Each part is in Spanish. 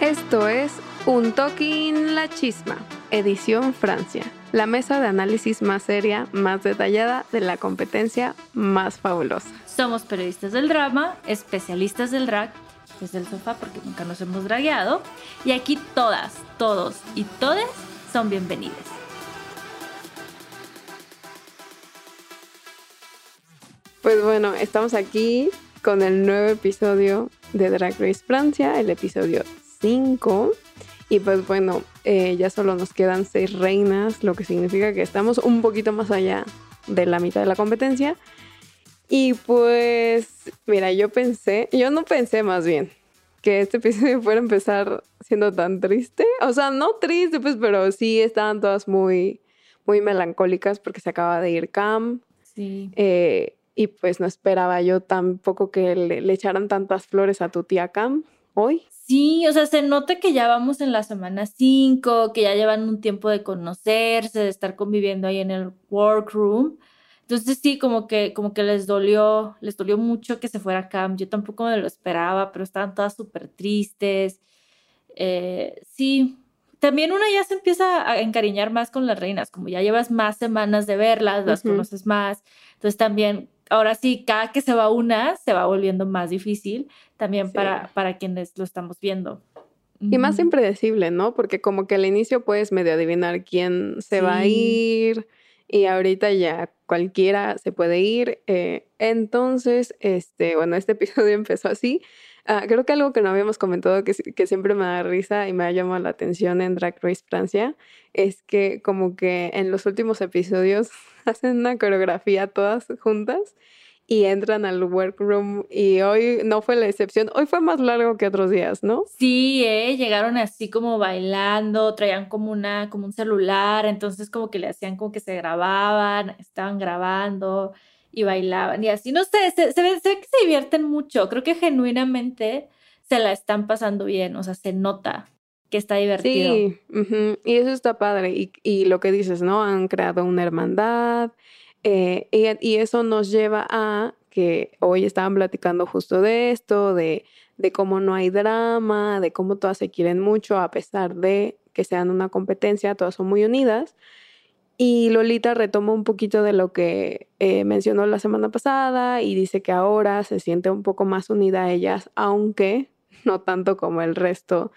Esto es Un Toquín La Chisma, edición Francia, la mesa de análisis más seria, más detallada de la competencia más fabulosa. Somos periodistas del drama, especialistas del drag, desde el sofá porque nunca nos hemos dragueado, y aquí todas, todos y todes son bienvenidos. Pues bueno, estamos aquí con el nuevo episodio de Drag Race Francia, el episodio 5. Y pues bueno, eh, ya solo nos quedan seis reinas, lo que significa que estamos un poquito más allá de la mitad de la competencia. Y pues, mira, yo pensé, yo no pensé más bien que este episodio fuera a empezar siendo tan triste. O sea, no triste, pues, pero sí estaban todas muy, muy melancólicas porque se acaba de ir Cam. Sí. Eh, y pues no esperaba yo tampoco que le, le echaran tantas flores a tu tía Cam hoy. Sí, o sea, se nota que ya vamos en la semana 5, que ya llevan un tiempo de conocerse, de estar conviviendo ahí en el workroom. Entonces sí, como que, como que les dolió, les dolió mucho que se fuera Cam. Yo tampoco me lo esperaba, pero estaban todas súper tristes. Eh, sí, también uno ya se empieza a encariñar más con las reinas, como ya llevas más semanas de verlas, las Ujú. conoces más. Entonces también, ahora sí, cada que se va una, se va volviendo más difícil también Sí. para, para quienes lo estamos viendo. Y más impredecible, ¿no? Porque como que al inicio puedes medio adivinar quién se va a ir y ahorita ya cualquiera se puede ir. eh, entonces, este, bueno, este episodio empezó así. Ah, creo que algo que no habíamos comentado que, que siempre me da risa y me ha llamado la atención en Drag Race Francia es que como que en los últimos episodios hacen una coreografía todas juntas y entran al workroom y hoy no fue la excepción. Hoy fue más largo que otros días, ¿no? Sí, eh, llegaron así como bailando, traían como una, como un celular, entonces como que le hacían como que se grababan, estaban grabando y bailaban y así, no sé, se, se ve, se que se divierten mucho, creo que genuinamente se la están pasando bien, o sea, se nota que está divertido. Sí, ujú, y eso está padre. Y, y lo que dices, ¿no? Han creado una hermandad. eh, y, y eso nos lleva a que hoy estaban platicando justo de esto, de, de cómo no hay drama, de cómo todas se quieren mucho, a pesar de que sean una competencia, todas son muy unidas. Y Lolita retoma un poquito de lo que eh, mencionó la semana pasada y dice que ahora se siente un poco más unida a ellas, aunque no tanto como el resto.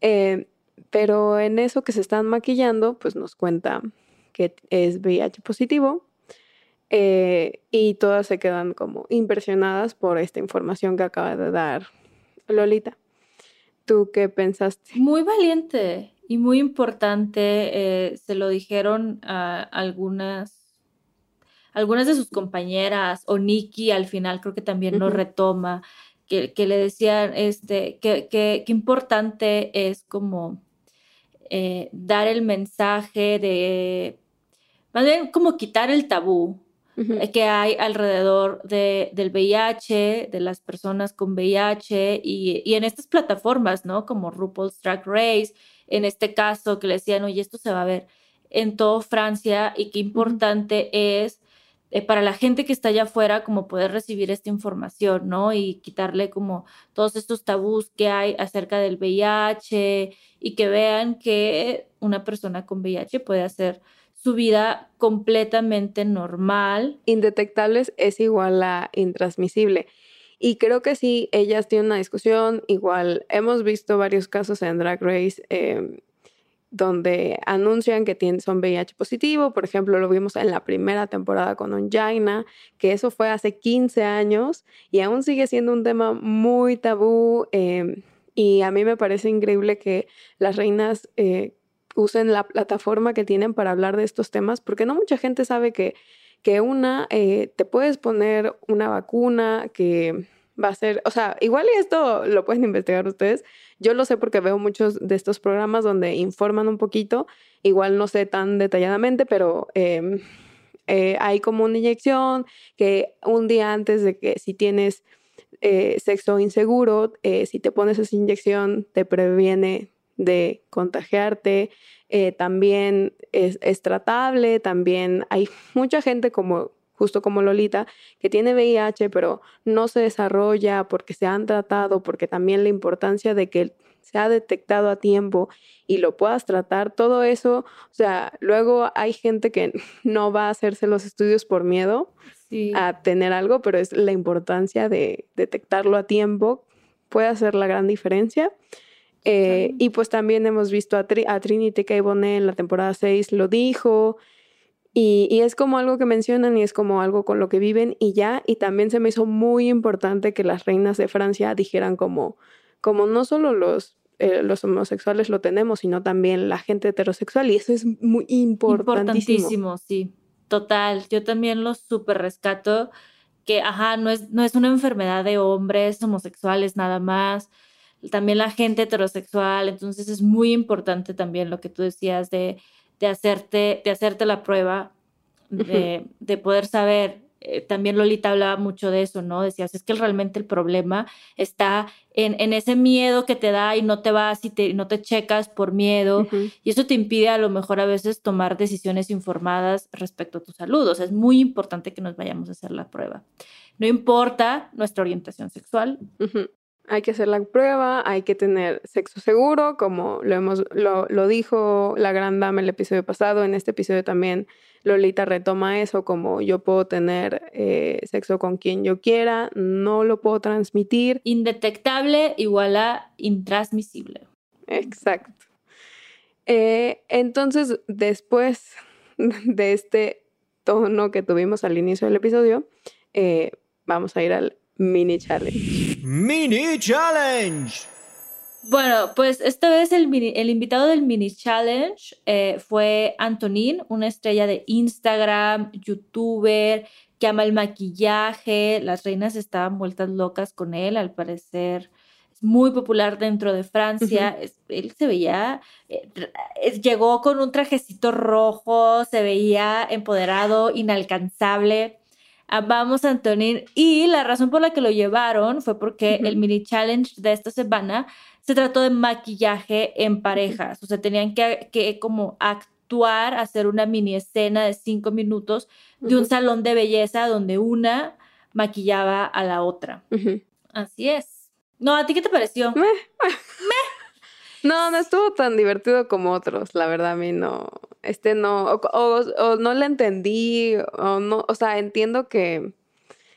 Eh, pero en eso que se están maquillando, pues nos cuenta que es VIH positivo eh, y todas se quedan como impresionadas por esta información que acaba de dar Lolita. ¿Tú qué pensaste? Muy valiente y muy importante. eh, se lo dijeron a algunas, algunas de sus compañeras, o Nikki al final creo que también lo retoma, que, que le decían este, que, que, que importante es como eh, dar el mensaje de, más bien como quitar el tabú eh, que hay alrededor de, del VIH, de las personas con VIH y, y, en estas plataformas, ¿no? Como RuPaul's Drag Race, en este caso que le decían, oye, esto se va a ver en toda Francia y qué importante es eh, para la gente que está allá afuera como poder recibir esta información, ¿no? Y quitarle como todos estos tabús que hay acerca del VIH y que vean que una persona con VIH puede hacer su vida completamente normal. Indetectables es igual a intransmisible. Y creo que sí, ellas tienen una discusión. Igual hemos visto varios casos en Drag Race em, donde anuncian que tienen, son VIH positivo. Por ejemplo, lo vimos en la primera temporada con Onjaina, que eso fue hace 15 años y aún sigue siendo un tema muy tabú. Em, y a mí me parece increíble que las reinas eh, usen la plataforma que tienen para hablar de estos temas, porque no mucha gente sabe que, que una, eh, te puedes poner una vacuna que va a ser, o sea, igual y esto lo pueden investigar ustedes. Yo lo sé porque veo muchos de estos programas donde informan un poquito, igual no sé tan detalladamente, pero em, eh, hay como una inyección que un día antes de que si tienes eh, sexo inseguro, si te pones esa inyección te previene de contagiarte, eh, también es, tratable, también hay mucha gente como justo como Lolita, que tiene VIH, pero no se desarrolla porque se han tratado, porque también la importancia de que se ha detectado a tiempo y lo puedas tratar, todo eso, o sea, luego hay gente que no va a hacerse los estudios por miedo a tener algo, pero es la importancia de detectarlo a tiempo, puede hacer la gran diferencia. Eh, y pues también hemos visto a, Trinity K. Bonet en la temporada 6, lo dijo. Y, y, es como algo que mencionan y es como algo con lo que viven y ya. Y también se me hizo muy importante que las reinas de Francia dijeran como, como no solo los, eh, los homosexuales lo tenemos, sino también la gente heterosexual. Y eso es muy importantísimo. Importantísimo, sí. Total. Yo también lo súper rescato. Que, ajá, no es, no es una enfermedad de hombres homosexuales nada más también la gente heterosexual, entonces es muy importante también lo que tú decías de, de hacerte, de hacerte la prueba, de, de poder saber. Eh, también Lolita hablaba mucho de eso, ¿no? Decías, es que realmente el problema está en, en ese miedo que te da y no te vas y te, no te checas por miedo. Y eso te impide a lo mejor a veces tomar decisiones informadas respecto a tu salud. O sea, es muy importante que nos vayamos a hacer la prueba. No importa nuestra orientación sexual, hay que hacer la prueba, hay que tener sexo seguro, como lo, hemos, lo, lo, dijo la gran dama el episodio pasado. En este episodio también Lolita retoma eso, como yo puedo tener eh, sexo con quien yo quiera, no lo puedo transmitir. Indetectable igual a intransmisible. Exacto. Eh, entonces, después de este tono que tuvimos al inicio del episodio, eh, vamos a ir al mini challenge. Mini challenge. Bueno, pues esta vez el, el invitado del mini challenge eh, fue Antonin, una estrella de Instagram, youtuber, que ama el maquillaje. Las reinas estaban vueltas locas con él, al parecer. Es muy popular dentro de Francia. él se veía, eh, llegó con un trajecito rojo, se veía empoderado, inalcanzable. Amamos a Antonin y la razón por la que lo llevaron fue porque el mini challenge de esta semana se trató de maquillaje en parejas, o sea, tenían que, que como actuar, hacer una mini escena de cinco minutos de un salón de belleza donde una maquillaba a la otra. Así es. No, ¿a ti qué te pareció? No, no estuvo tan divertido como otros, la verdad a mí no, este no, o, no le entendí, o no, o sea, entiendo que,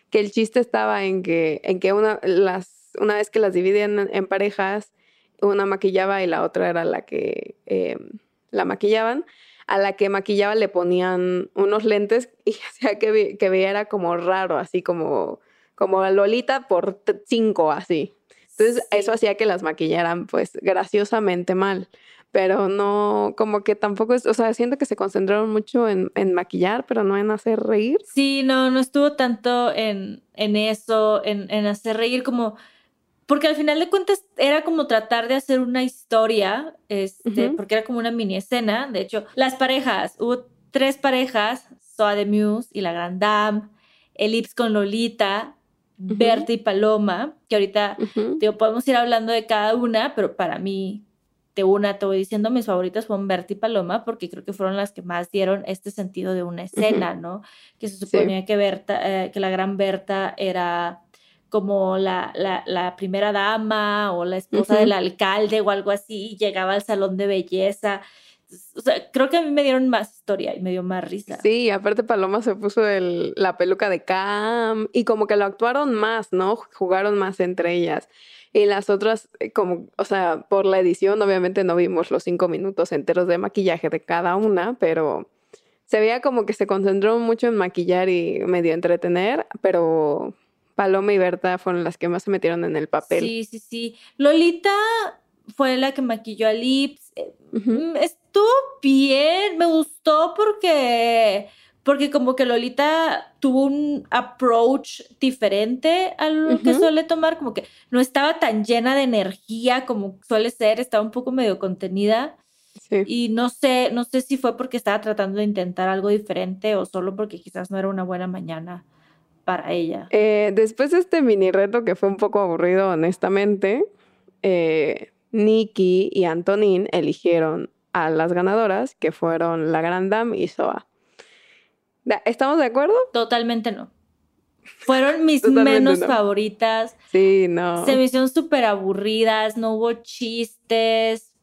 que el chiste estaba en que, en que una, las, una vez que las dividían en, parejas, una maquillaba y la otra era la que em, la maquillaban. A la que maquillaba le ponían unos lentes y hacía que, que veía como raro, así como, como Lolita por cinco, así. Entonces eso hacía que las maquillaran pues graciosamente mal, pero no, como que tampoco es, o sea, siento que se concentraron mucho en, en maquillar, pero no en hacer reír. Sí, no, no estuvo tanto en, en eso, en, en hacer reír como... Porque al final de cuentas era como tratar de hacer una historia, este, porque era como una mini escena. De hecho, las parejas, hubo tres parejas Soa de Muse y la Grand Dame, Ellipse con Lolita, Berta y Paloma, que ahorita digo, podemos ir hablando de cada una, pero para mí, de una te voy diciendo, mis favoritas fueron Berta y Paloma, porque creo que fueron las que más dieron este sentido de una escena, ¿no? Que se suponía que Berta, eh, que la gran Berta era como la, la, la primera dama o la esposa del alcalde o algo así, y llegaba al salón de belleza. O sea, creo que a mí me dieron más historia y me dio más risa. Sí, aparte Paloma se puso el- la peluca de Cam y como que lo actuaron más, ¿no? Jugaron más entre ellas. Y las otras, eh, como, o sea, por la edición, obviamente no vimos los cinco minutos enteros de maquillaje de cada una, pero se veía como que se concentró mucho en maquillar y medio entretener, pero Paloma y Berta fueron las que más se metieron en el papel. Sí, sí, sí. Lolita fue la que maquilló a Lips. Mm, Estuvo bien, me gustó porque, porque como que Lolita tuvo un approach diferente a lo que suele tomar, como que no estaba tan llena de energía como suele ser, estaba un poco medio contenida. Sí. Y no sé, no sé si fue porque estaba tratando de intentar algo diferente o solo porque quizás no era una buena mañana para ella. Eh, después de este mini reto que fue un poco aburrido, honestamente, eh, Nikki y Antonin eligieron a las ganadoras, que fueron la Grand Dame y Soa. ¿Estamos de acuerdo? Totalmente no. Fueron mis Totalmente menos no. favoritas. Sí, no. Se me hicieron súper aburridas, no hubo chistes,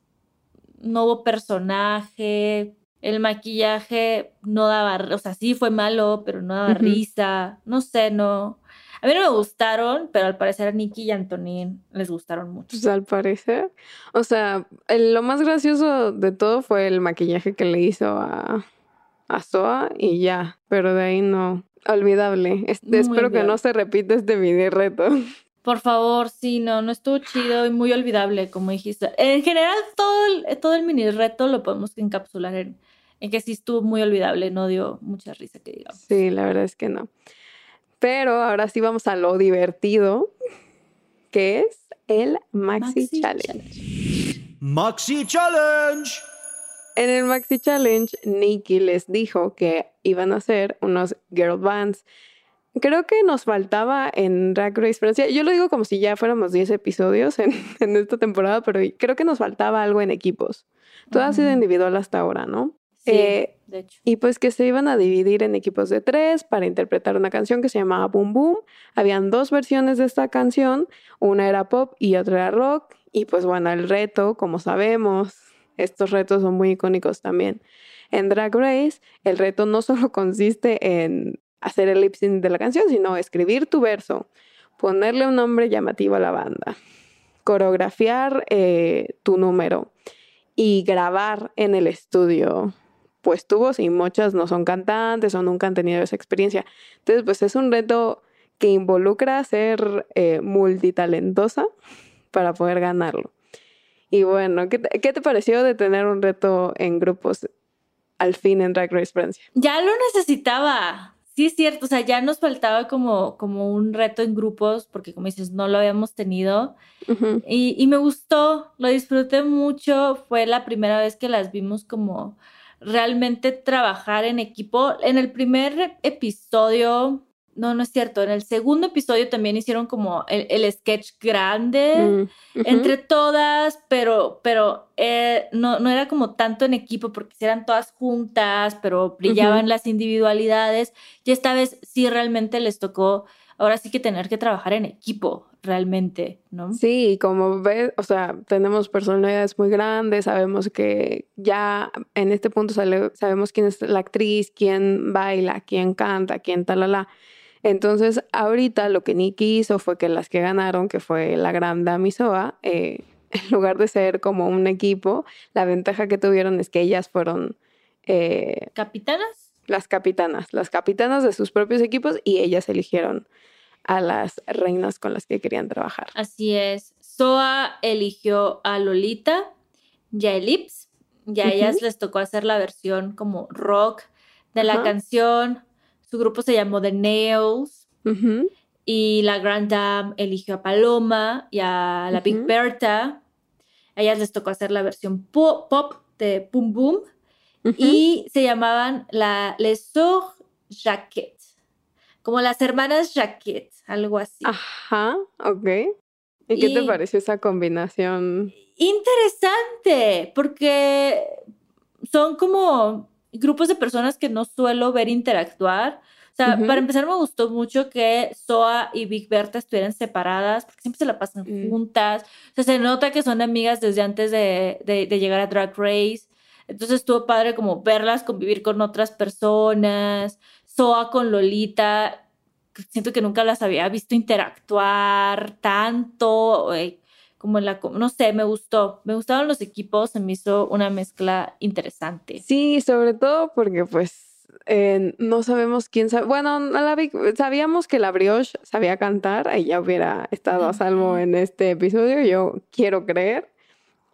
no hubo personaje, el maquillaje no daba, o sea, sí fue malo, pero no daba risa, no sé, no. A mí no me gustaron, pero al parecer a Nicky y Antonín les gustaron mucho. Pues al parecer. O sea, el- lo más gracioso de todo fue el maquillaje que le hizo a, a Soa y ya. Pero de ahí no. Olvidable. Espero que no se repita este mini reto. Por favor, sí, no, no estuvo chido y muy olvidable, como dijiste. En general, todo el, todo el mini reto lo podemos encapsular en, en que sí estuvo muy olvidable, no dio mucha risa, que digamos. Sí, la verdad es que no. Pero ahora sí vamos a lo divertido, que es el Maxi, Maxi Challenge. Maxi Challenge. En el Maxi Challenge, Nikki les dijo que iban a hacer unos girl bands. Creo que nos faltaba en Drag Race Francia. Yo lo digo como si ya fuéramos 10 episodios en, en esta temporada, pero creo que nos faltaba algo en equipos. Todo ha sido individual hasta ahora, ¿no? Sí, Eh, Y pues que se iban a dividir en equipos de tres para interpretar una canción que se llamaba Boom Boom. Habían dos versiones de esta canción, una era pop y otra era rock. Y pues bueno, el reto, como sabemos, estos retos son muy icónicos también. En Drag Race, el reto no solo consiste en hacer el lip sync de la canción, sino escribir tu verso, ponerle un nombre llamativo a la banda, coreografiar eh, tu número y grabar en el estudio pues tu voz y muchas no son cantantes o nunca han tenido esa experiencia. Entonces, pues es un reto que involucra ser eh, multitalentosa para poder ganarlo. Y bueno, ¿qué te, qué te pareció de tener un reto en grupos al fin en Drag Race Francia? Ya lo necesitaba. Sí, es cierto. O sea, ya nos faltaba como, como un reto en grupos, porque como dices, no lo habíamos tenido. Ujú, Y, y me gustó, lo disfruté mucho. Fue la primera vez que las vimos como realmente trabajar en equipo. En el primer episodio, no, no es cierto. En el segundo episodio también hicieron como el, el sketch grande mm, entre todas, pero, pero eh, no, no era como tanto en equipo porque eran todas juntas, pero brillaban las individualidades. Y esta vez sí realmente les tocó, ahora sí que tener que trabajar en equipo, realmente, ¿no? Sí, como ves, o sea, tenemos personalidades muy grandes, sabemos que ya en este punto sale- sabemos quién es la actriz, quién baila, quién canta, quién talala. Entonces, ahorita lo que Nikki hizo fue que las que ganaron, que fue la gran Damisoa, eh, en lugar de ser como un equipo, la ventaja que tuvieron es que ellas fueron eh, ¿Capitanas? las capitanas, las capitanas de sus propios equipos y ellas eligieron a las reinas con las que querían trabajar. Así es. Soa eligió a Lolita y a Ellipse. Y a ellas les tocó hacer la versión como rock de la canción. Su grupo se llamó The Nails. Y la Grand Dame eligió a Paloma y a la Big. Bertha. A ellas les tocó hacer la versión po- pop de Boom Boom. Y se llamaban la Les Sœurs. Como las hermanas Jacket, algo así. Ajá, ok. ¿Y qué te Y- pareció esa combinación? Interesante, porque son como grupos de personas que no suelo ver interactuar. O sea, Ujú. para empezar me gustó mucho que Soa y Big Berta estuvieran separadas, porque siempre se la pasan Mm. juntas. O sea, se nota que son amigas desde antes de, de- de llegar a Drag Race. Entonces estuvo padre como verlas convivir con otras personas. Soa con Lolita, siento que nunca las había visto interactuar tanto, eh, como en la, no sé, me gustó. Me gustaron los equipos, se me hizo una mezcla interesante. Sí, sobre todo porque pues eh, no sabemos quién sabe. Bueno, la sabíamos que la Brioche sabía cantar, ella hubiera estado a salvo en este episodio, yo quiero creer.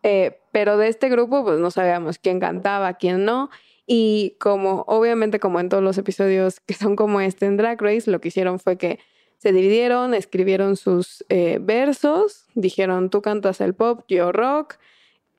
Eh, pero de este grupo pues no sabíamos quién cantaba, quién no. Y como obviamente como en todos los episodios que son como este en Drag Race, lo que hicieron fue que se dividieron, escribieron sus eh, versos, dijeron tú cantas el pop, yo rock,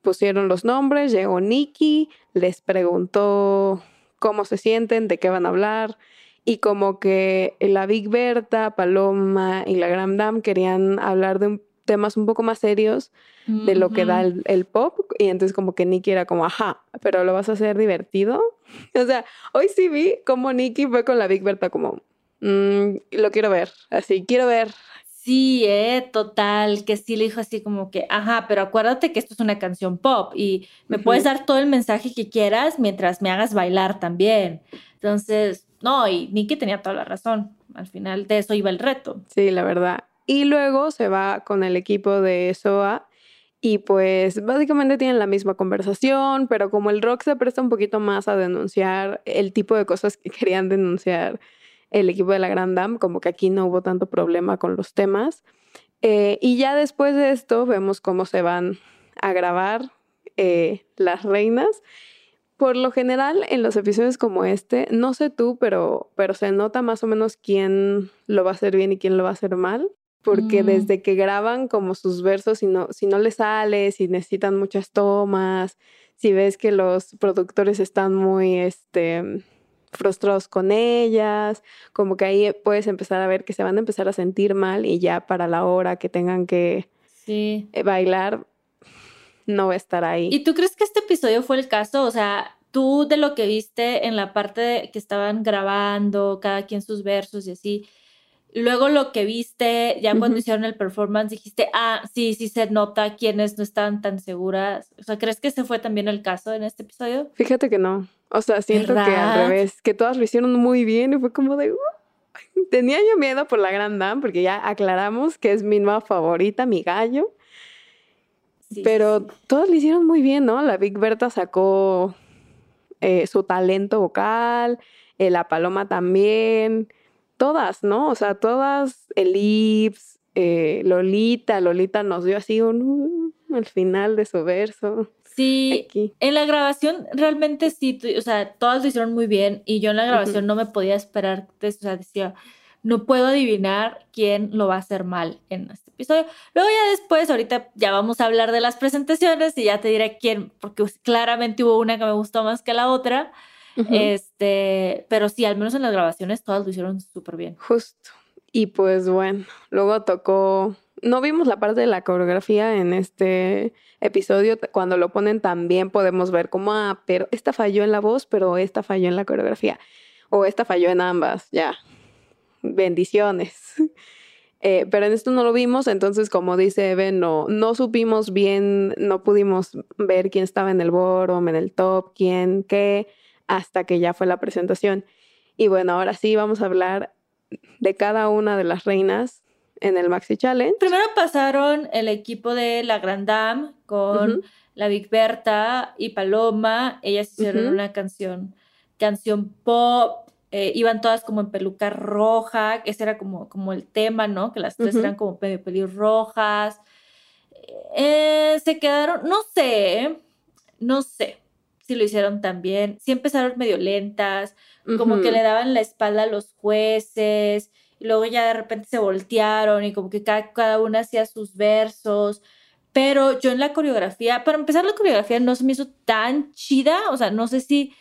pusieron los nombres, llegó Nikki, les preguntó cómo se sienten, de qué van a hablar, y como que la Big Berta, Paloma y la Grand Dame querían hablar de temas un poco más serios de lo que da el, el pop, y entonces como que Nikki era como, ajá, pero lo vas a hacer divertido. O sea, hoy sí vi como Nikki fue con la Big Berta como, "Mm, lo quiero ver, así, quiero ver. Sí, eh, total, que sí le dijo así como que, ajá, pero acuérdate que esto es una canción pop y me puedes dar todo el mensaje que quieras mientras me hagas bailar también. Entonces, no, y Nicky tenía toda la razón. Al final de eso iba el reto. Sí, la verdad. Y luego se va con el equipo de SOA y pues básicamente tienen la misma conversación, pero como el rock se presta un poquito más a denunciar el tipo de cosas que querían denunciar el equipo de la Grand Dame, como que aquí no hubo tanto problema con los temas. Eh, y ya después de esto vemos cómo se van a grabar eh, las reinas. Por lo general, en los episodios como este, no sé tú, pero, pero se nota más o menos quién lo va a hacer bien y quién lo va a hacer mal. Porque Mm. desde que graban como sus versos, si no, si no les sale, si necesitan muchas tomas, si ves que los productores están muy este, frustrados con ellas, como que ahí puedes empezar a ver que se van a empezar a sentir mal y ya para la hora que tengan que Sí. eh, bailar, no va a estar ahí. ¿Y tú crees que este episodio fue el caso? O sea, tú de lo que viste en la parte de que estaban grabando, cada quien sus versos y así, luego lo que viste ya cuando hicieron el performance, dijiste, ah, sí, sí se nota quienes no estaban tan seguras. O sea, ¿crees que ese fue también el caso en este episodio? Fíjate que no. O sea, siento que al revés, que todas lo hicieron muy bien y fue como de... "Uh". Tenía yo miedo por la Gran Dame porque ya aclaramos que es mi nueva favorita, mi gallo. Sí, pero sí. todas lo hicieron muy bien, ¿no? La Big Berta sacó eh, su talento vocal, eh, la Paloma también, todas, ¿no? O sea, todas, Elips, eh, Lolita, Lolita nos dio así un... "Uh", al final de su verso. Sí, Aquí. en la grabación realmente sí, o sea, todas lo hicieron muy bien y yo en la grabación no me podía esperar, o sea, decía, no puedo adivinar quién lo va a hacer mal en este episodio. Luego ya después, ahorita ya vamos a hablar de las presentaciones y ya te diré quién, porque claramente hubo una que me gustó más que la otra, Este, pero sí, al menos en las grabaciones todas lo hicieron súper bien. Justo. Y pues bueno, luego tocó. No vimos la parte de la coreografía en este episodio. Cuando lo ponen también podemos ver como, ah, pero esta falló en la voz, pero esta falló en la coreografía. O esta falló en ambas, ya. Bendiciones. Eh, pero en esto no lo vimos, entonces como dice Eben, no, no supimos bien, no pudimos ver quién estaba en el bottom, en el top, quién, qué, hasta que ya fue la presentación. Y bueno, ahora sí vamos a hablar de cada una de las reinas en el Maxi Challenge. Primero pasaron el equipo de la Grand Dame con la Big Berta y Paloma. Ellas hicieron una canción, canción pop. eh, iban todas como en peluca roja, que ese era como, como el tema, ¿no? Que las tres eran como pelirrojas. Eh, se quedaron, no sé, no sé si lo hicieron tan bien. Sí empezaron medio lentas, como que le daban la espalda a los jueces, y luego ya de repente se voltearon y como que cada, cada una hacía sus versos. Pero yo en la coreografía, para empezar, la coreografía no se me hizo tan chida, o sea, no sé si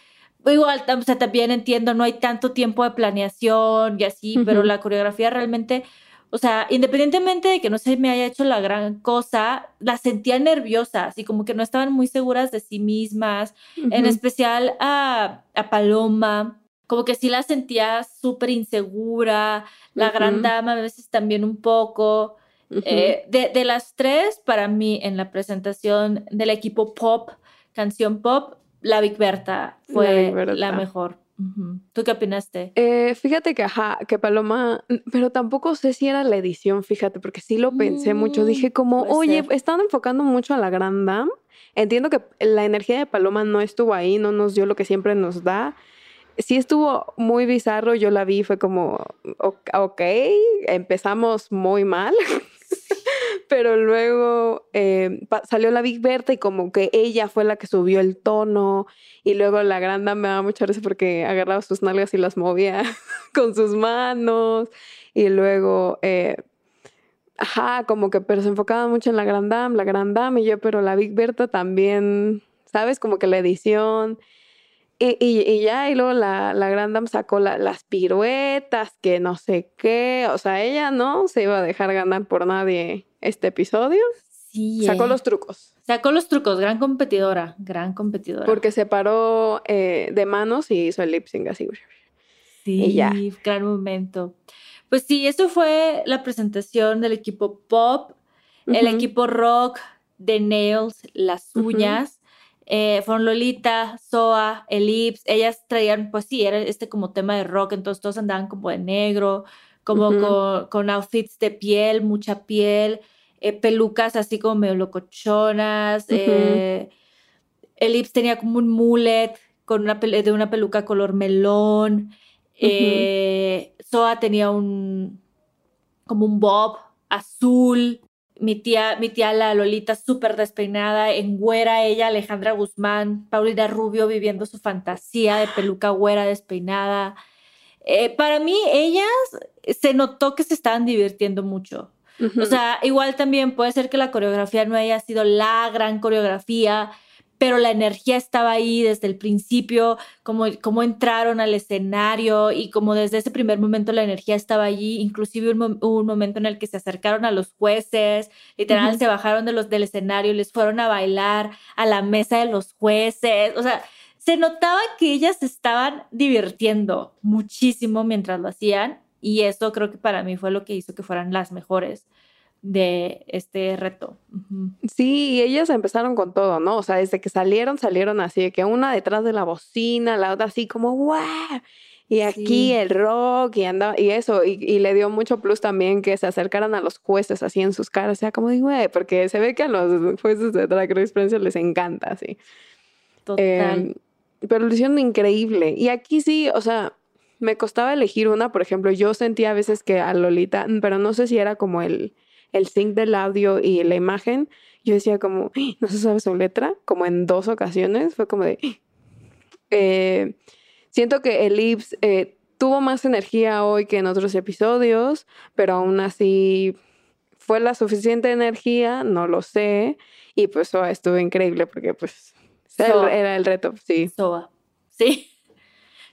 igual, o sea, también entiendo, no hay tanto tiempo de planeación y así, pero Ujú. la coreografía realmente, o sea, independientemente de que no se me haya hecho la gran cosa, las sentía nerviosas así como que no estaban muy seguras de sí mismas, en especial a, a Paloma, como que sí la sentía súper insegura, la gran dama a veces también un poco. Eh, de, de las tres, para mí, en la presentación del equipo pop, canción pop, la Big Berta La fue Big Berta. la mejor. ¿Tú qué opinaste? Eh, fíjate que, ajá, que Paloma, pero tampoco sé si era la edición, fíjate, porque sí lo pensé mucho. Mm, Dije como, oye, ser. están enfocando mucho a la Grand Dame. Entiendo que la energía de Paloma no estuvo ahí, no nos dio lo que siempre nos da. Sí estuvo muy bizarro, yo la vi, fue como, "O- ok, empezamos muy mal. Pero luego eh, salió la Big Berta y como que ella fue la que subió el tono. Y luego la granda me daba mucha risa porque agarraba sus nalgas y las movía con sus manos. Y luego, eh, ajá, como que, pero se enfocaba mucho en la Grand Dame, la Grand Dame. Y yo, pero la Big Berta también, ¿sabes? Como que la edición. Y, y- y ya, y luego la, la Grand Dame sacó la- las piruetas, que no sé qué. O sea, ella no se iba a dejar ganar por nadie este episodio. Sí. Sacó eh. los trucos. Sacó los trucos, gran competidora, gran competidora. Porque se paró eh, de manos y hizo el lip sync así. Sí, y ya. gran momento. Pues sí, eso fue la presentación del equipo pop, el equipo rock de Nails, las uñas. Eh, fueron Lolita, Soa, Ellipse, ellas traían, pues sí, era este como tema de rock, entonces todos andaban como de negro, como con, con outfits de piel, mucha piel, eh, pelucas así como medio locochonas, eh, Ellipse tenía como un mullet con una de una peluca color melón. Eh, Soa tenía un como un bob azul. Mi tía, mi tía la Lolita súper despeinada, en güera ella, Alejandra Guzmán, Paulina Rubio viviendo su fantasía de peluca güera despeinada. Eh, para mí, ellas se notó que se estaban divirtiendo mucho. O sea, igual también puede ser que la coreografía no haya sido la gran coreografía, pero la energía estaba ahí desde el principio, como, como entraron al escenario y como desde ese primer momento la energía estaba allí, inclusive un, un momento en el que se acercaron a los jueces, literal Ujú. se bajaron de los, del escenario y les fueron a bailar a la mesa de los jueces, o sea, se notaba que ellas estaban divirtiendo muchísimo mientras lo hacían y eso creo que para mí fue lo que hizo que fueran las mejores de este reto. Sí, y ellas empezaron con todo, ¿no? O sea, desde que salieron, salieron así, de que una detrás de la bocina, la otra así como, ¡guau! Y aquí Sí. el rock y andaba, y eso, y, y le dio mucho plus también que se acercaran a los jueces así en sus caras, o sea, como güey, porque se ve que a los jueces de Drag Race Francia les encanta, así. Total. Em, pero lo hicieron increíble. Y aquí sí, o sea, me costaba elegir una, por ejemplo, yo sentía a veces que a Lolita, pero no sé si era como el, el sync del audio y la imagen, yo decía como, "Ay, no se sabe su letra, como en dos ocasiones, fue como de... eh, siento que Ellipse eh, tuvo más energía hoy que en otros episodios, pero aún así fue la suficiente energía, no lo sé, y pues oh, estuvo increíble porque pues era el- Soa. era el reto, sí. Soa. Sí.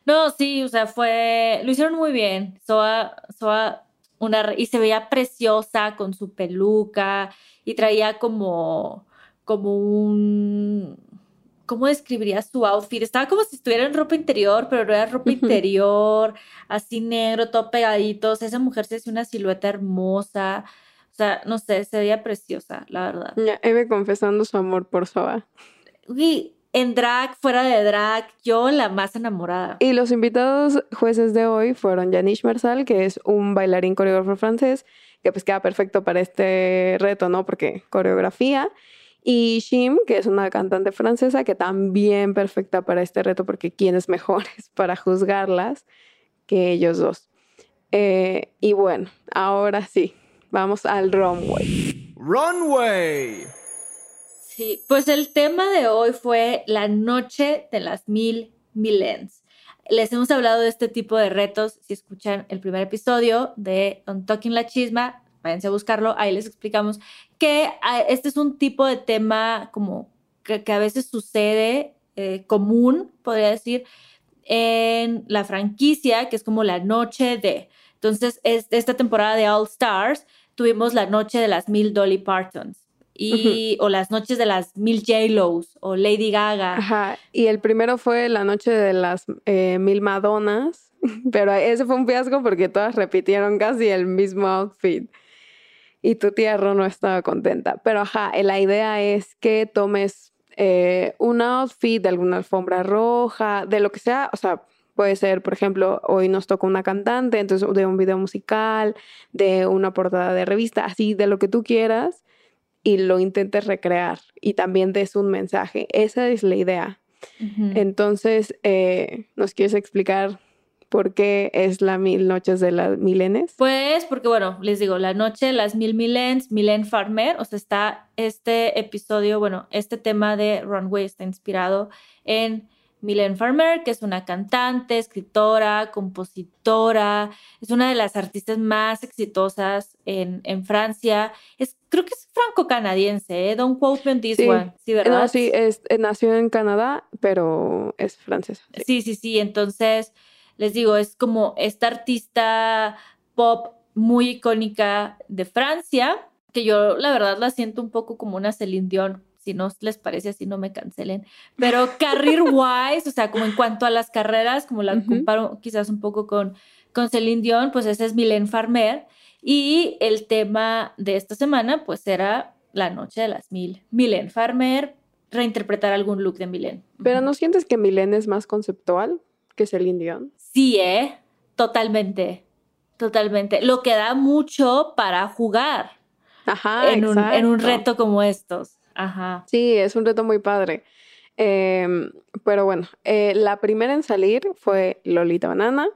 No, sí, o sea, fue. Lo hicieron muy bien. Soa, Soa, una. Y se veía preciosa con su peluca y traía como. Como un. ¿Cómo describiría su outfit? Estaba como si estuviera en ropa interior, pero no era ropa interior, así negro, todo pegadito. O sea, esa mujer se hace una silueta hermosa. O sea, no sé, se veía preciosa, la verdad. Ya, Eve confesando su amor por Soa. Uy, en drag, fuera de drag, yo la más enamorada. Y los invitados jueces de hoy fueron Janish Marsal, que es un bailarín coreógrafo francés, que pues queda perfecto para este reto, ¿no? Porque coreografía. Y Shim, que es una cantante francesa, que también perfecta para este reto, porque quién es mejores para juzgarlas que ellos dos. Eh, y bueno, ahora sí, vamos al runway. Runway. Sí, pues el tema de hoy fue la noche de las mil milens. Les hemos hablado de este tipo de retos. Si escuchan el primer episodio de On Talking La Chisma, váyanse a buscarlo. Ahí les explicamos que ah, este es un tipo de tema como que, a veces sucede, eh, común, podría decir, en la franquicia, que es como la noche de. Entonces, esta temporada de All Stars tuvimos la noche de las mil Dolly Partons. Y, o las noches de las mil J-Los o Lady Gaga. Ajá. Y el primero fue la noche de las eh, mil Madonas, pero ese fue un fiasco porque todas repitieron casi el mismo outfit. Y tu tía Ro no estaba contenta. Pero ajá, la idea es que tomes eh, un outfit de alguna alfombra roja, de lo que sea, o sea, puede ser, por ejemplo, hoy nos toca una cantante, entonces de un video musical, de una portada de revista, así de lo que tú quieras y lo intentes recrear y también des un mensaje. Esa es la idea. Entonces, eh, ¿nos quieres explicar ¿Por qué es la mil noches de las milenes? Pues porque, bueno, les digo, la noche de las mil milens, Milen Farmer, o sea, está este episodio, bueno, este tema de Runway está inspirado en Milen Farmer, que es una cantante, escritora, compositora, es una de las artistas más exitosas en, en Francia. Es, creo que es franco-canadiense, ¿eh? Don't quote me on this one. Sí, ¿verdad? No, sí, es, nació en Canadá, pero es francesa. sí, sí, sí. Entonces, les digo, es como esta artista pop muy icónica de Francia, que yo la verdad la siento un poco como una Celine Dion, si no les parece así no me cancelen, pero career wise, o sea, como en cuanto a las carreras, como la comparo quizás un poco con, con Celine Dion, pues ese es Mylène Farmer, y el tema de esta semana pues era la noche de las mil. Mylène Farmer, reinterpretar algún look de Mylène. Pero ¿no sientes que Mylène es más conceptual? que el Dion. Sí, ¿eh? Totalmente. Totalmente. Lo que da mucho para jugar. Ajá. En, un, en un, reto como estos. Ajá. Sí, es un reto muy padre. Em, pero bueno, eh, la primera en salir fue Lolita Banana.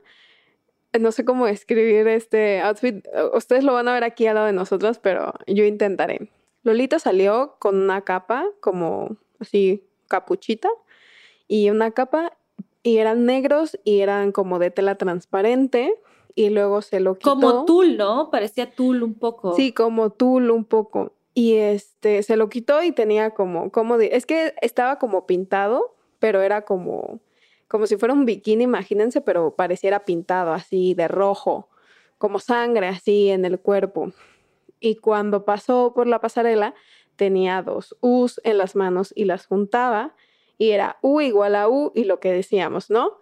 No sé cómo escribir este outfit. Ustedes lo van a ver aquí al lado de nosotros, pero yo intentaré. Lolita salió con una capa como así capuchita y una capa y eran negros y eran como de tela transparente y luego se lo quitó. Como tul, ¿no? Parecía tul un poco. Sí, como tul un poco. Y este, se lo quitó y tenía como, como, es que estaba como pintado, pero era como, como si fuera un bikini, imagínense, pero pareciera pintado así de rojo, como sangre así en el cuerpo. Y cuando pasó por la pasarela, tenía dos U's en las manos y las juntaba y era U igual a U y lo que decíamos, ¿no?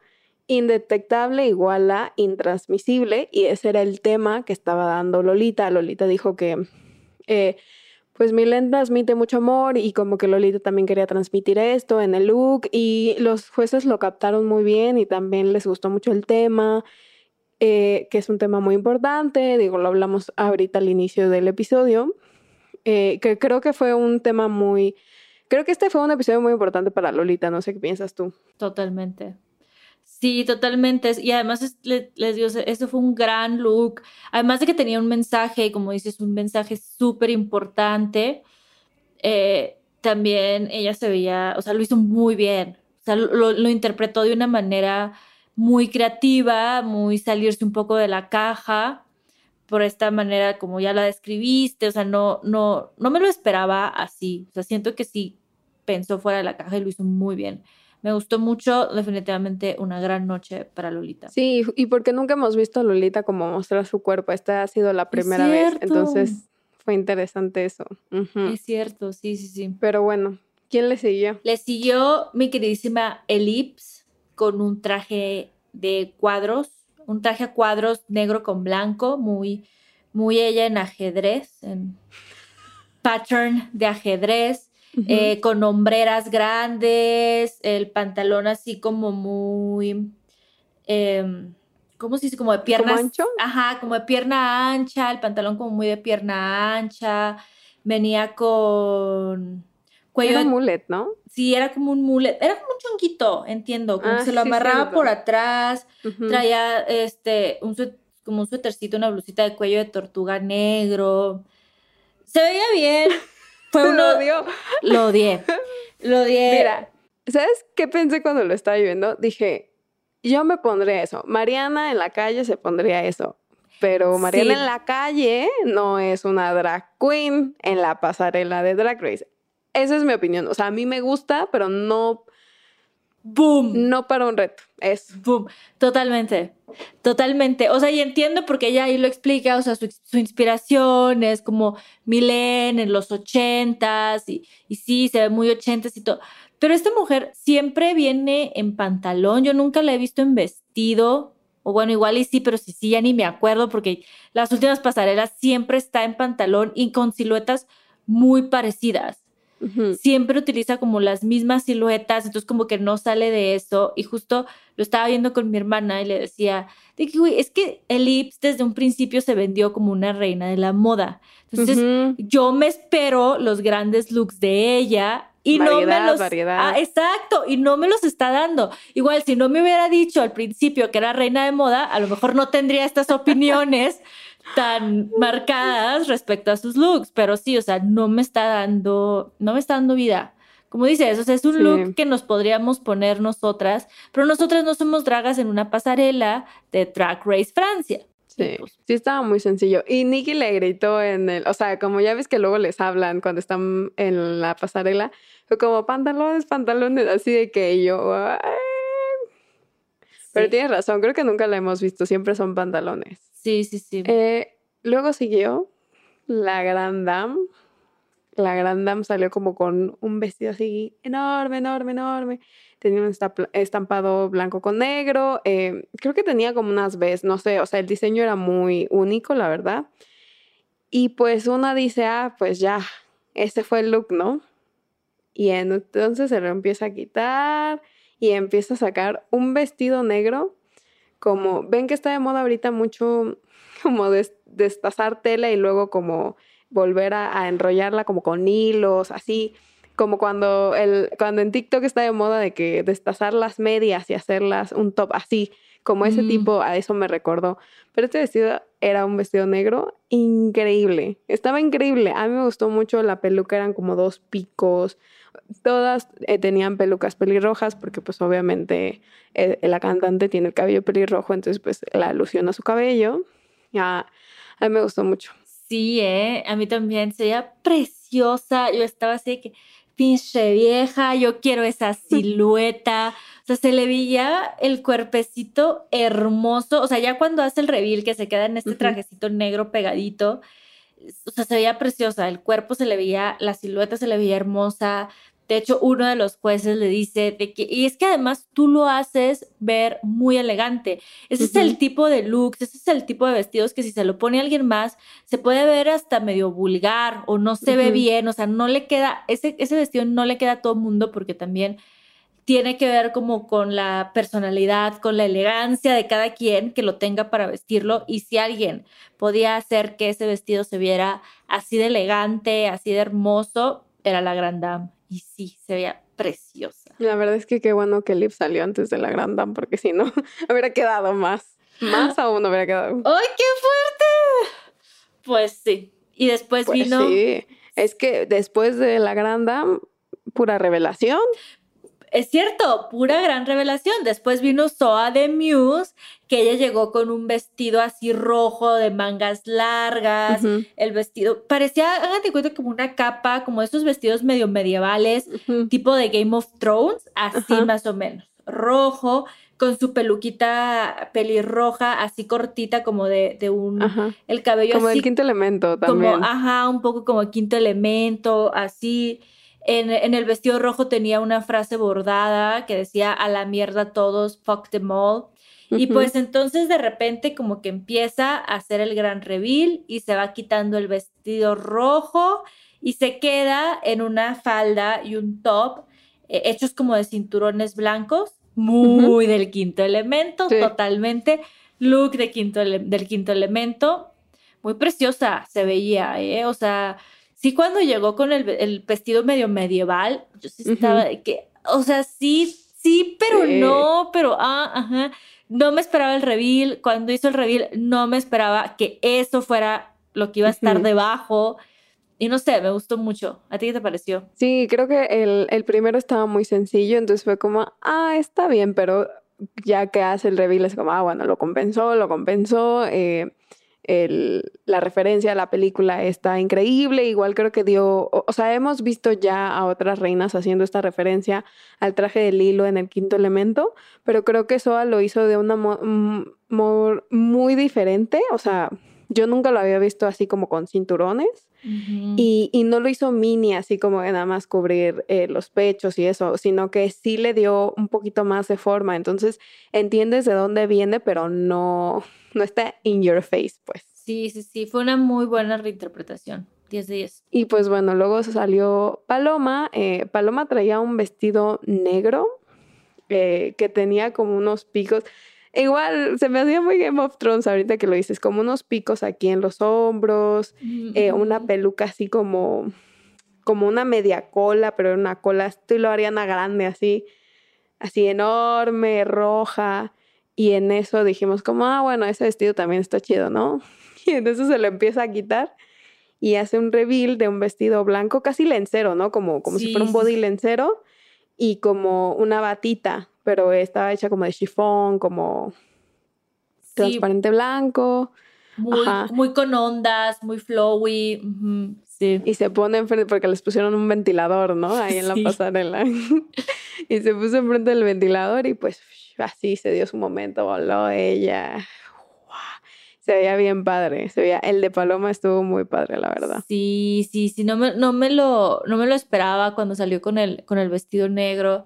Indetectable igual a intransmisible y ese era el tema que estaba dando Lolita. Lolita dijo que, eh, pues Milen transmite mucho amor y como que Lolita también quería transmitir esto en el look y los jueces lo captaron muy bien y también les gustó mucho el tema. Eh, que es un tema muy importante, digo, lo hablamos ahorita al inicio del episodio, eh, que creo que fue un tema muy Creo que este fue un episodio muy importante para Lolita, no sé qué piensas tú. Totalmente. Sí, totalmente. Y además les digo, esto fue un gran look. Además de que tenía un mensaje, como dices, un mensaje súper importante. Eh, también ella se veía, o sea, lo hizo muy bien. O sea, lo, lo, interpretó de una manera muy creativa, muy salirse un poco de la caja por esta manera como ya la describiste. O sea, no, no, no me lo esperaba así. O sea, siento que sí pensó fuera de la caja y lo hizo muy bien. Me gustó mucho, definitivamente una gran noche para Lolita. Sí, y porque nunca hemos visto a Lolita como mostrar su cuerpo. Esta ha sido la primera vez, entonces fue interesante eso. Es cierto, sí, sí, sí. Pero bueno, ¿quién le siguió? Le siguió mi queridísima Ellipse con un traje de cuadros, un traje a cuadros negro con blanco, muy, muy ella en ajedrez, en pattern de ajedrez. Eh, con hombreras grandes, el pantalón así como muy, eh, ¿cómo se dice? Como de piernas. ancho? Ajá, como de pierna ancha, el pantalón como muy de pierna ancha, venía con cuello. Era un mulet, ¿no? Sí, era como un mulet, era como un chonquito, entiendo, como ah, se lo amarraba por atrás, traía este, un como un suétercito, una blusita de cuello de tortuga negro. Se veía bien. Fue uno. Lo odió. Lo odié. Lo odié. Mira, ¿sabes qué pensé cuando lo estaba viendo? Dije, yo me pondría eso. Mariana en la calle se pondría eso. Pero Mariana en la calle no es una drag queen en la pasarela de Drag Race. Esa es mi opinión. O sea, a mí me gusta, pero no. Boom. No para un reto, es. Boom. Totalmente. Totalmente. O sea, y entiendo porque ella ahí lo explica, o sea, su, su inspiración es como Milen en los ochentas y, y sí, se ve muy ochentas y todo. Pero esta mujer siempre viene en pantalón. Yo nunca la he visto en vestido. O bueno, igual y sí, pero sí, sí, ya ni me acuerdo porque las últimas pasarelas siempre está en pantalón y con siluetas muy parecidas. Siempre utiliza como las mismas siluetas, entonces como que no sale de eso. Y justo lo estaba viendo con mi hermana y le decía, de que, güey, es que Ellipse desde un principio se vendió como una reina de la moda. Entonces yo me espero los grandes looks de ella y no me los variedad. Ah, exacto, y no me los está dando. Igual si no me hubiera dicho al principio que era reina de moda, a lo mejor no tendría estas opiniones tan marcadas respecto a sus looks, pero sí, o sea, no me está dando no me está dando vida. Como dices, o sea, es un Sí. look que nos podríamos poner nosotras, pero nosotras no somos dragas en una pasarela de Drag Race Francia. Sí, pues, sí estaba muy sencillo. Y Nicky le gritó en el, o sea, como ya ves que luego les hablan cuando están en la pasarela, fue como pantalones, pantalones, así de que yo, "Ay". Pero tienes razón, creo que nunca la hemos visto, siempre son pantalones. sí, sí, sí. Eh, luego siguió la Grand Dame. La Grand Dame salió como con un vestido así enorme, enorme, enorme. Tenía un estampado blanco con negro. eh, creo que tenía como unas Bs, no sé, o sea, el diseño era muy único, la verdad. Y pues una dice, ah, pues ya, ese fue el look, ¿no? Y en- entonces se lo empieza a quitar y empieza a sacar un vestido negro. Como, ven que está de moda ahorita mucho como des- destazar tela y luego como volver a, a enrollarla como con hilos, así. Como cuando, el, cuando en TikTok está de moda de que destazar las medias y hacerlas un top así, como ese Mm. tipo, a eso me recordó. Pero este vestido era un vestido negro increíble. Estaba increíble. A mí me gustó mucho la peluca, eran como dos picos. Todas eh, tenían pelucas pelirrojas porque pues obviamente eh, la cantante tiene el cabello pelirrojo, entonces pues la alusión a su cabello. Ya, a mí me gustó mucho. Sí, ¿eh? A mí también sería preciosa. Yo estaba así que, pinche vieja, yo quiero esa silueta. O sea, se le veía el cuerpecito hermoso. O sea, ya cuando hace el reveal que se queda en este trajecito negro pegadito, o sea, se veía preciosa. El cuerpo se le veía, la silueta se le veía hermosa. De hecho, uno de los jueces le dice de que, y es que además tú lo haces ver muy elegante. Ese es el tipo de looks, ese es el tipo de vestidos que si se lo pone alguien más, se puede ver hasta medio vulgar o no se ve bien, o sea, no le queda, ese, ese vestido no le queda a todo mundo porque también tiene que ver como con la personalidad, con la elegancia de cada quien que lo tenga para vestirlo. Y si alguien podía hacer que ese vestido se viera así de elegante, así de hermoso, era la Grand Dame y sí, se veía preciosa. La verdad es que qué bueno que Lip salió antes de la Grand Dame, porque si no, hubiera quedado más. Más aún hubiera quedado. ¡Ay, qué fuerte! Pues sí. Y después Pues vino. sí. Es que después de la Grand Dame, pura revelación. Es cierto, pura gran revelación. Después vino Soa de Muse, que ella llegó con un vestido así rojo de mangas largas. El vestido parecía, hágate cuenta, como una capa, como esos vestidos medio medievales, tipo de Game of Thrones, así más o menos. Rojo, con su peluquita pelirroja, así cortita, como de, de un. Ajá. El cabello Como así el quinto elemento como, también. ajá, un poco como quinto elemento, así. En, en el vestido rojo tenía una frase bordada que decía a la mierda todos, fuck them all. Y pues entonces de repente como que empieza a hacer el gran reveal y se va quitando el vestido rojo y se queda en una falda y un top eh, hechos como de cinturones blancos, muy del quinto elemento, Sí. totalmente look de quinto del quinto elemento, muy preciosa se veía, ¿eh? O sea, sí cuando llegó con el, el vestido medio medieval, yo sí estaba de que, o sea, sí, sí, pero Sí. no, pero, ah, ajá. No me esperaba el reveal. Cuando hizo el reveal, no me esperaba que eso fuera lo que iba a estar debajo. Y no sé, me gustó mucho. ¿A ti qué te pareció? Sí, creo que el, el primero estaba muy sencillo, entonces fue como, ah, está bien, pero ya que hace el reveal es como, ah, bueno, lo compensó, lo compensó. eh, el, la referencia a la película está increíble. Igual creo que dio, o, sea, hemos visto ya a otras reinas haciendo esta referencia al traje de Lilo en el quinto elemento, pero creo que Soa lo hizo de una mo muy diferente. O sea, yo nunca lo había visto así como con cinturones. Uh -huh. y, y, no lo hizo mini, así como de nada más cubrir eh, los pechos y eso, sino que sí le dio un poquito más de forma. Entonces entiendes de dónde viene, pero no, no está in your face, pues. Sí, sí, sí, fue una muy buena reinterpretación. 10 de 10. Y pues bueno, luego salió Paloma. Eh, Paloma traía un vestido negro eh, que tenía como unos picos. Igual se me hacía muy Game of Thrones ahorita que lo dices, como unos picos aquí en los hombros, mm -hmm. eh, una peluca así como, como una media cola, pero una cola estilo Ariana Grande, así, así enorme, roja. Y en eso dijimos como, ah, bueno, ese vestido también está chido, ¿no? Y entonces se lo empieza a quitar y hace un reveal de un vestido blanco, casi lencero, ¿no? Como, como sí. si fuera un body lencero y como una batita pero estaba hecha como de chifón, como sí. transparente blanco. Muy, muy, con ondas, muy flowy. Uh -huh. sí. Y se pone enfrente, porque les pusieron un ventilador, ¿no? Ahí en la sí. pasarela. y se puso enfrente del ventilador y pues así se dio su momento, voló ella. Se veía bien padre, se veía, el de Paloma estuvo muy padre, la verdad. Sí, sí, sí, no me, no me, lo, no me lo esperaba cuando salió con el, con el vestido negro.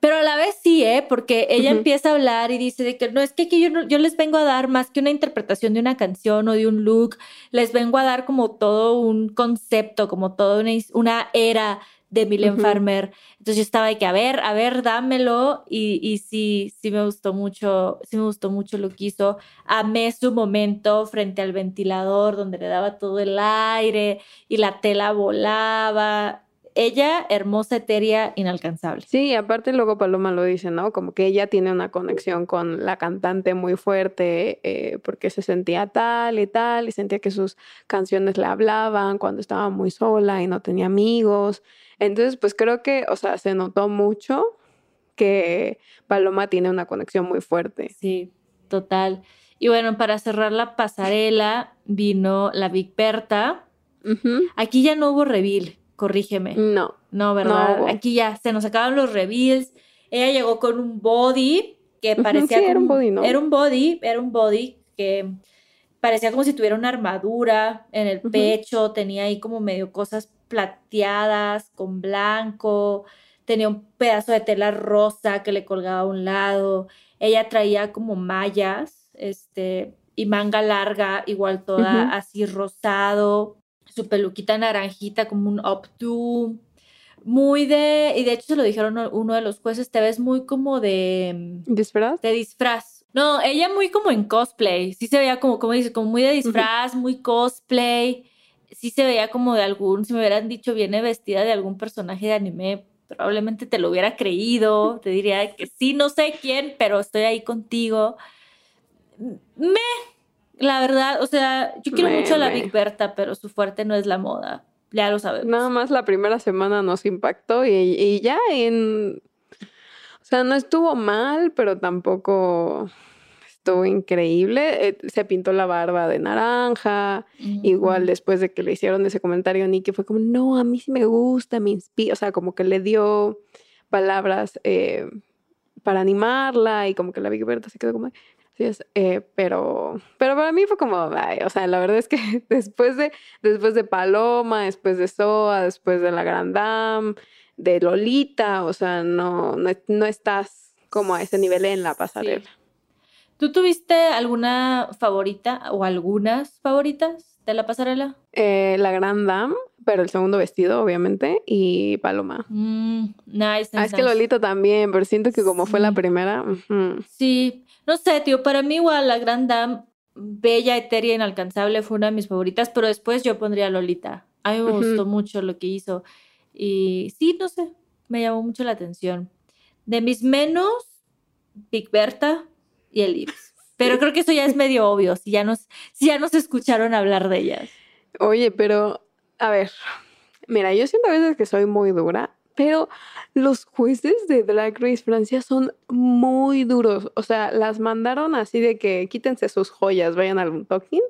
Pero a la vez sí, ¿eh? Porque ella uh -huh. empieza a hablar y dice de que no, es que aquí yo, no, yo les vengo a dar más que una interpretación de una canción o de un look, les vengo a dar como todo un concepto, como toda una, una era de Milen uh -huh. Farmer. Entonces yo estaba de que, a ver, a ver, dámelo. Y, y sí, sí me gustó mucho, sí me gustó mucho lo que hizo. Amé su momento frente al ventilador donde le daba todo el aire y la tela volaba ella, hermosa, etérea, inalcanzable. Sí, aparte luego Paloma lo dice, ¿no? Como que ella tiene una conexión con la cantante muy fuerte eh, porque se sentía tal y tal y sentía que sus canciones le hablaban cuando estaba muy sola y no tenía amigos. Entonces, pues creo que, o sea, se notó mucho que Paloma tiene una conexión muy fuerte. Sí, total. Y bueno, para cerrar la pasarela vino la Big Berta. Uh -huh. Aquí ya no hubo reveal corrígeme. No. No, ¿verdad? No Aquí ya se nos acaban los reveals. Ella llegó con un body que parecía. Sí, como, era un body, ¿no? Era un body, era un body que parecía como si tuviera una armadura en el uh -huh. pecho, tenía ahí como medio cosas plateadas con blanco, tenía un pedazo de tela rosa que le colgaba a un lado. Ella traía como mallas, este, y manga larga, igual toda uh -huh. así rosado, su peluquita naranjita como un updo, muy de, y de hecho se lo dijeron uno de los jueces, te ves muy como de... ¿Disfraz? De disfraz. No, ella muy como en cosplay, sí se veía como, como dice, como muy de disfraz, uh -huh. muy cosplay, sí se veía como de algún, si me hubieran dicho viene vestida de algún personaje de anime, probablemente te lo hubiera creído, te diría que sí, no sé quién, pero estoy ahí contigo. Me, la verdad, o sea, yo quiero me, mucho a la Big Berta, pero su fuerte no es la moda. Ya lo sabemos. Nada más la primera semana nos impactó y, y ya en. O sea, no estuvo mal, pero tampoco estuvo increíble. Eh, se pintó la barba de naranja. Igual después de que le hicieron ese comentario, Nicky fue como, no, a mí sí me gusta, me inspira. O sea, como que le dio palabras eh, para animarla y como que la Big Berta se quedó como, eh, pero, pero para mí fue como, ay, o sea, la verdad es que después de, después de Paloma, después de Soa, después de la Grand Dame, de Lolita, o sea, no, no, no estás como a ese nivel en la pasarela. Sí. ¿Tú tuviste alguna favorita o algunas favoritas de la pasarela? Eh, la Grand Dame, pero el segundo vestido, obviamente, y Paloma. Mm, nice, nice, ah, Es que Lolita también, pero siento que como sí. fue la primera. Uh -huh. Sí, no sé, tío, para mí igual la Grand Dame, bella, etérea, inalcanzable, fue una de mis favoritas, pero después yo pondría a Lolita. A mí me uh -huh. gustó mucho lo que hizo. Y sí, no sé, me llamó mucho la atención. De mis menos, Big Berta y el Ips. Pero creo que eso ya es medio obvio, si ya nos, si ya nos escucharon hablar de ellas. Oye, pero, a ver, mira, yo siento a veces que soy muy dura, Pero los jueces de Drag Race Francia son muy duros. O sea, las mandaron así de que quítense sus joyas, vayan al talking.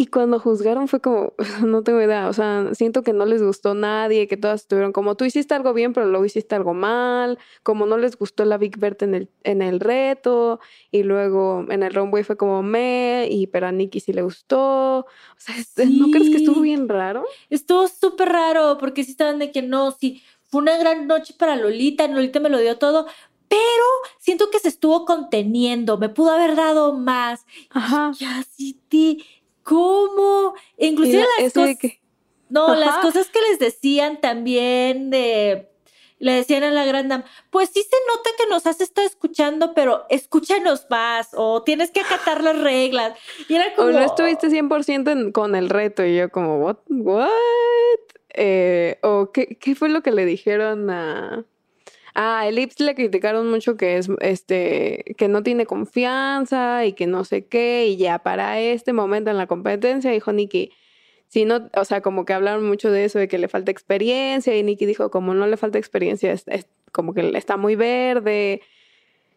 Y cuando juzgaron fue como, no tengo idea, o sea, siento que no les gustó nadie, que todas estuvieron como, tú hiciste algo bien, pero luego hiciste algo mal, como no les gustó la Big Bert en el, en el reto, y luego en el runway fue como me, y pero a Nikki sí le gustó. O sea, ¿no crees que estuvo bien raro? Estuvo súper raro, porque sí estaban de que no, sí, fue una gran noche para Lolita, Lolita me lo dio todo, pero siento que se estuvo conteniendo, me pudo haber dado más. Ajá. Ya sí, ¿Cómo? Inclusive las cosas... No, las cosas que les decían también de... Le decían a la gran dama, pues sí se nota que nos has estado escuchando, pero escúchanos más o tienes que acatar las reglas. Y era como... O no estuviste 100% con el reto y yo como, what? What? Eh, o ¿qué, ¿qué fue lo que le dijeron a... Ah, a Elips le criticaron mucho que es este que no tiene confianza y que no sé qué y ya para este momento en la competencia dijo Nikki, si no, o sea, como que hablaron mucho de eso de que le falta experiencia y Nikki dijo como no le falta experiencia, es, como que está muy verde.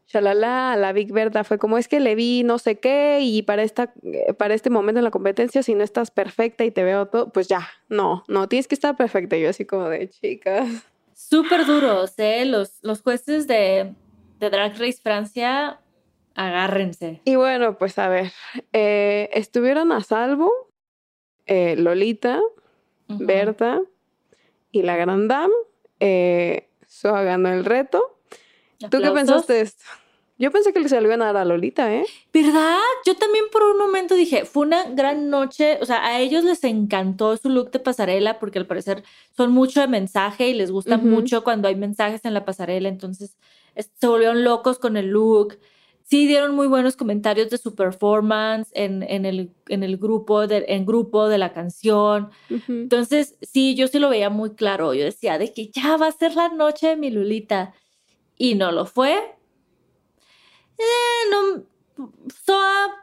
Shalala, la Big Berta fue como es que le vi no sé qué y para esta para este momento en la competencia si no estás perfecta y te veo todo, pues ya, no, no tienes que estar perfecta. Yo así como de chicas súper duros, ¿eh? Los, los jueces de, de, Drag Race Francia, agárrense. Y bueno, pues a ver, eh, estuvieron a salvo eh, Lolita, Berta y la Gran Dame. Eh, Soa ganó el reto. ¿Tú qué pensaste de esto? Yo pensé que le salió a dar a Lolita, ¿eh? ¿Verdad? Yo también por un momento dije, fue una gran noche, o sea, a ellos les encantó su look de pasarela porque al parecer son mucho de mensaje y les gusta mucho cuando hay mensajes en la pasarela, entonces se volvieron locos con el look. Sí dieron muy buenos comentarios de su performance en, en, el, en el grupo, de, en grupo de la canción. Entonces, sí, yo sí lo veía muy claro. Yo decía de que ya va a ser la noche de mi Lulita. Y no lo fue eh, no, Soa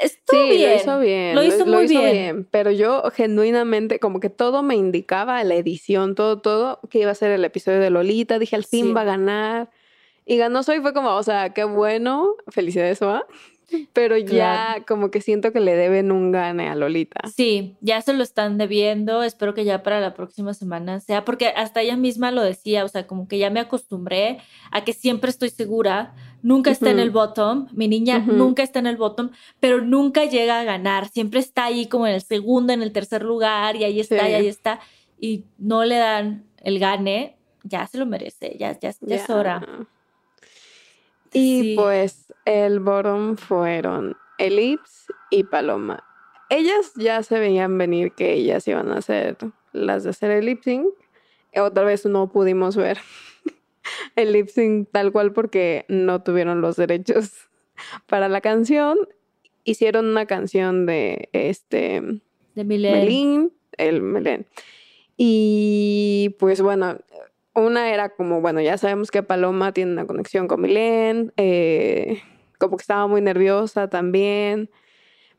estuvo sí, bien. lo hizo bien. Lo hizo muy bien. Pero yo genuinamente, como que todo me indicaba, la edición, todo, todo, que iba a ser el episodio de Lolita. Dije, al fin va a ganar. Y ganó Soy, fue como, o sea, qué bueno. Felicidades, Soa. Pero ya como que siento que le deben un gane a Lolita. Sí, ya se lo están debiendo. Espero que ya para la próxima semana sea, porque hasta ella misma lo decía, o sea, como que ya me acostumbré a que siempre estoy segura. Nunca está en el bottom, mi niña nunca está en el bottom, pero nunca llega a ganar. Siempre está ahí como en el segundo, en el tercer lugar, y ahí está, y ahí está. Y no le dan el gane, ya se lo merece, ya, ya, ya es hora. Y pues el bottom fueron Elips y Paloma. Ellas ya se veían venir que ellas iban a ser las de hacer el lip sync. Otra vez no pudimos ver el lip sync tal cual porque no tuvieron los derechos para la canción. Hicieron una canción de este de Melín, el Melén. Y pues bueno, una era como, bueno, ya sabemos que Paloma tiene una conexión con Milén, eh, como que estaba muy nerviosa también,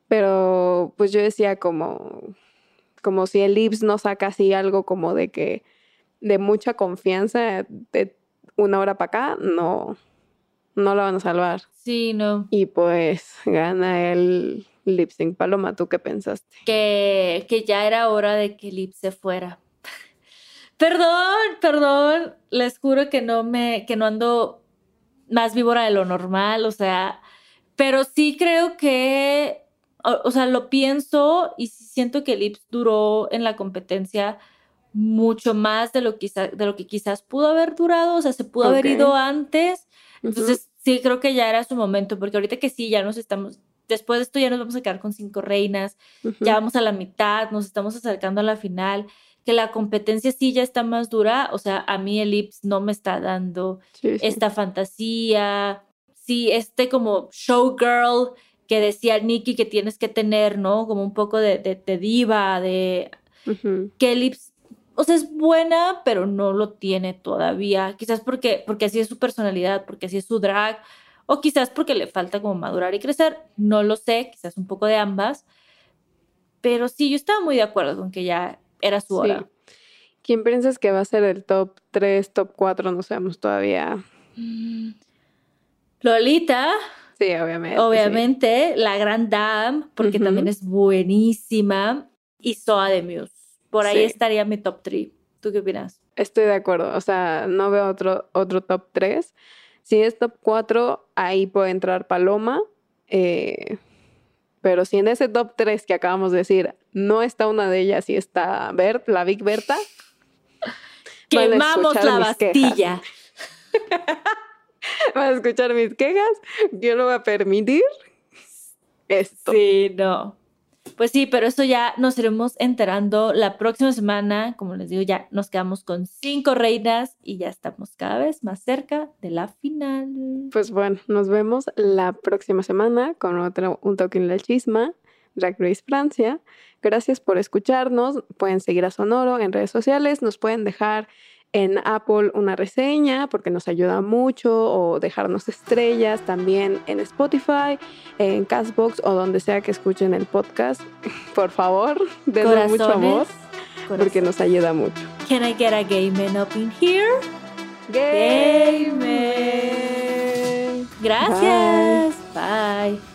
pero pues yo decía como, como si el Lips no saca así algo como de que, de mucha confianza de una hora para acá, no, no la van a salvar. Sí, no. Y pues gana el Lip Sync Paloma, ¿tú qué pensaste? Que, que ya era hora de que Lip se fuera. Perdón, perdón, les juro que no me, que no ando más víbora de lo normal, o sea, pero sí creo que, o, sea, lo pienso y siento que el Ips duró en la competencia mucho más de lo, quizá, de lo que quizás pudo haber durado, o sea, se pudo haber ido antes, entonces sí creo que ya era su momento, porque ahorita que sí, ya nos estamos, después de esto ya nos vamos a quedar con cinco reinas, ya vamos a la mitad, nos estamos acercando a la final que la competencia sí ya está más dura, o sea, a mí el IPS no me está dando esta fantasía, sí, este como showgirl que decía Nikki que tienes que tener, ¿no? Como un poco de, de, diva, de... Que el IPS, o sea, es buena, pero no lo tiene todavía, quizás porque, porque así es su personalidad, porque así es su drag, o quizás porque le falta como madurar y crecer, no lo sé, quizás un poco de ambas, pero sí, yo estaba muy de acuerdo con que ya era su hora. ¿Quién piensas que va a ser el top 3, top 4? No sabemos todavía. Lolita, Sí, obviamente. sí. obviamente, la Gran Dame, porque también es buenísima, y Soa de Muse. Por ahí Sí. estaría mi top 3. ¿Tú qué opinas? Estoy de acuerdo. O sea, no veo otro, otro top 3. Si es top 4, ahí puede entrar Paloma. eh, pero si en ese top 3 que acabamos de decir no está una de ellas y está Bert, la Big Berta, Quemamos la. Bastilla. van a escuchar mis quejas. Yo no voy a permitir esto. Sí, no. Pues sí, pero eso ya nos iremos enterando la próxima semana. Como les digo, ya nos quedamos con cinco reinas y ya estamos cada vez más cerca de la final. Pues bueno, nos vemos la próxima semana con otro Un Toque en la Chisma, Drag Race Francia. Gracias por escucharnos. Pueden seguir a Sonoro en redes sociales. Nos pueden dejar en Apple una reseña porque nos ayuda mucho o dejarnos estrellas también en Spotify, en Castbox o donde sea que escuchen el podcast. Por favor, denle mucho amor porque nos ayuda mucho. Can I get a gay man up in here? Gay man. Gracias. Bye.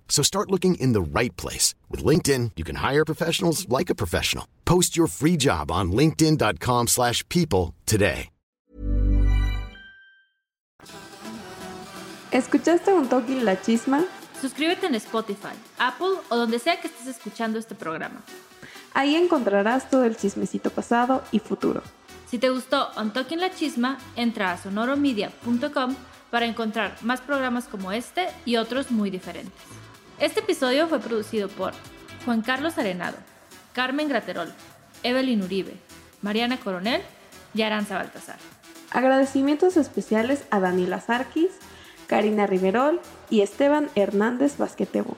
So start looking in the right place. With LinkedIn, you can hire professionals like a professional. Post your free job on linkedin.com/people slash people today. ¿Escuchaste Un Toque la Chisma? Suscríbete en Spotify, Apple o donde sea que estés escuchando este programa. Ahí encontrarás todo el chismecito pasado y futuro. Si te gustó On Talking La Chisma, entra a sonoromedia.com para encontrar más programas como este y otros muy diferentes. Este episodio fue producido por Juan Carlos Arenado, Carmen Graterol, Evelyn Uribe, Mariana Coronel y Aranza Baltasar. Agradecimientos especiales a Daniela Sarkis, Karina Riverol y Esteban Hernández Basquetebo.